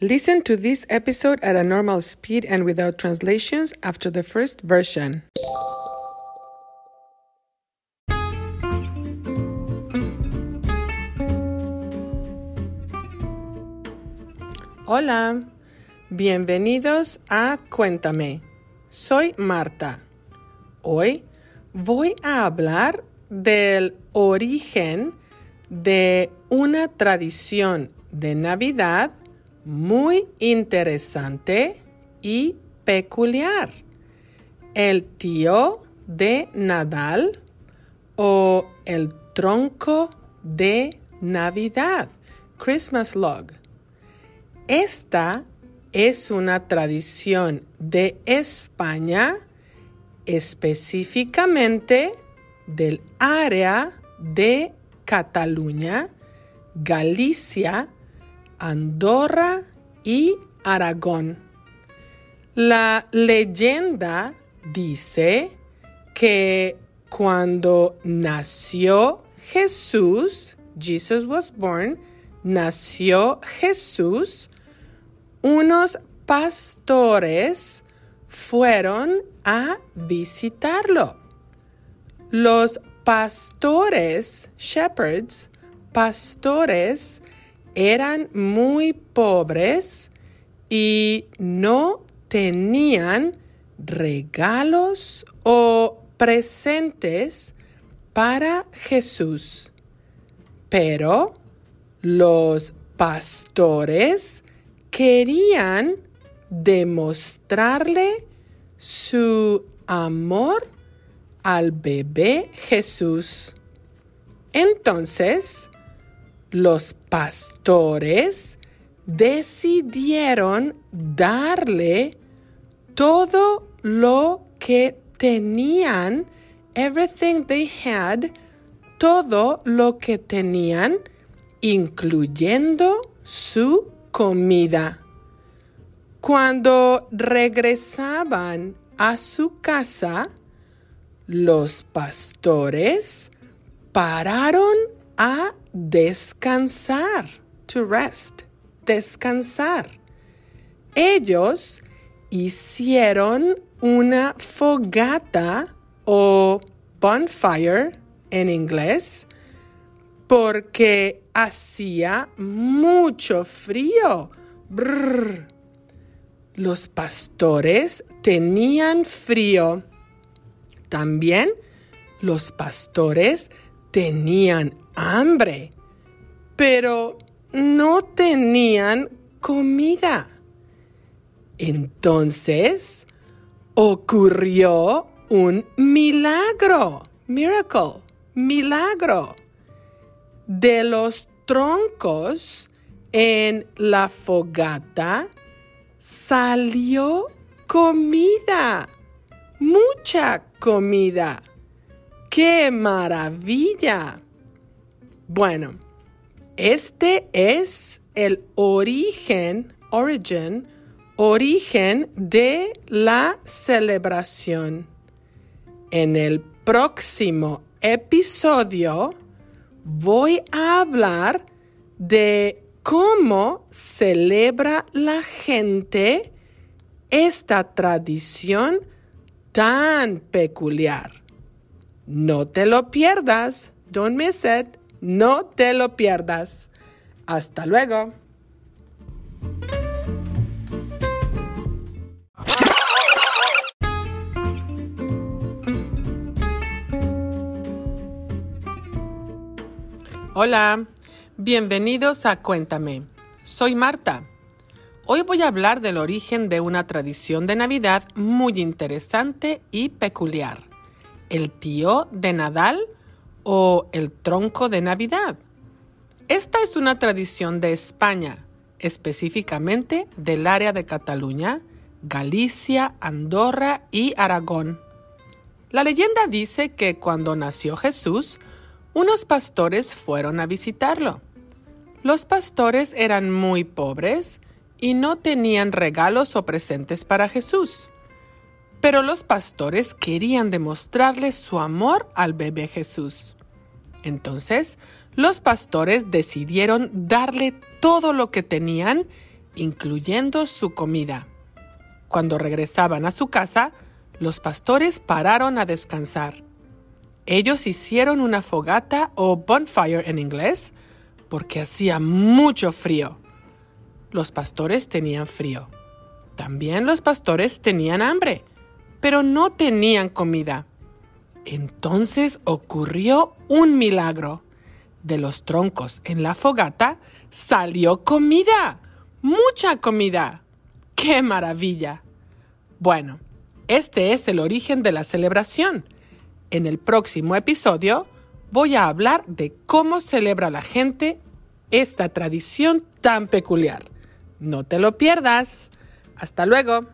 Listen to this episode at a normal speed and without translations after the first version. Hola, bienvenidos a Cuéntame. Soy Marta. Hoy voy a hablar del origen de una tradición de Navidad muy interesante y peculiar. El tío de Nadal o el tronco de Navidad, Christmas Log. Esta es una tradición de España, específicamente del área de Cataluña, Galicia, Andorra y Aragón. La leyenda dice que cuando nació Jesús, Jesus was born, nació Jesús, unos pastores fueron a visitarlo. Los pastores, shepherds, pastores, eran muy pobres y no tenían regalos o presentes para Jesús. Pero los pastores querían demostrarle su amor al bebé Jesús. Entonces, los pastores decidieron darle todo lo que tenían, everything they had, todo lo que tenían, incluyendo su comida. Cuando regresaban a su casa, los pastores pararon a descansar, to rest, descansar. Ellos hicieron una fogata o bonfire en inglés porque hacía mucho frío. Los pastores tenían frío. También los pastores tenían hambre, pero no tenían comida. Entonces ocurrió un milagro, miracle, milagro. De los troncos en la fogata salió comida, mucha comida. ¡Qué maravilla! Bueno, este es el origen, origin, origen de la celebración. En el próximo episodio voy a hablar de cómo celebra la gente esta tradición tan peculiar. No te lo pierdas. Don't miss it. No te lo pierdas. Hasta luego. Hola, bienvenidos a Cuéntame. Soy Marta. Hoy voy a hablar del origen de una tradición de Navidad muy interesante y peculiar. El tío de Nadal o el tronco de Navidad. Esta es una tradición de España, específicamente del área de Cataluña, Galicia, Andorra y Aragón. La leyenda dice que cuando nació Jesús, unos pastores fueron a visitarlo. Los pastores eran muy pobres y no tenían regalos o presentes para Jesús. Pero los pastores querían demostrarle su amor al bebé Jesús. Entonces, los pastores decidieron darle todo lo que tenían, incluyendo su comida. Cuando regresaban a su casa, los pastores pararon a descansar. Ellos hicieron una fogata o bonfire en inglés porque hacía mucho frío. Los pastores tenían frío. También los pastores tenían hambre, pero no tenían comida. Entonces ocurrió un milagro. De los troncos en la fogata salió comida. Mucha comida. ¡Qué maravilla! Bueno, este es el origen de la celebración. En el próximo episodio voy a hablar de cómo celebra la gente esta tradición tan peculiar. No te lo pierdas. Hasta luego.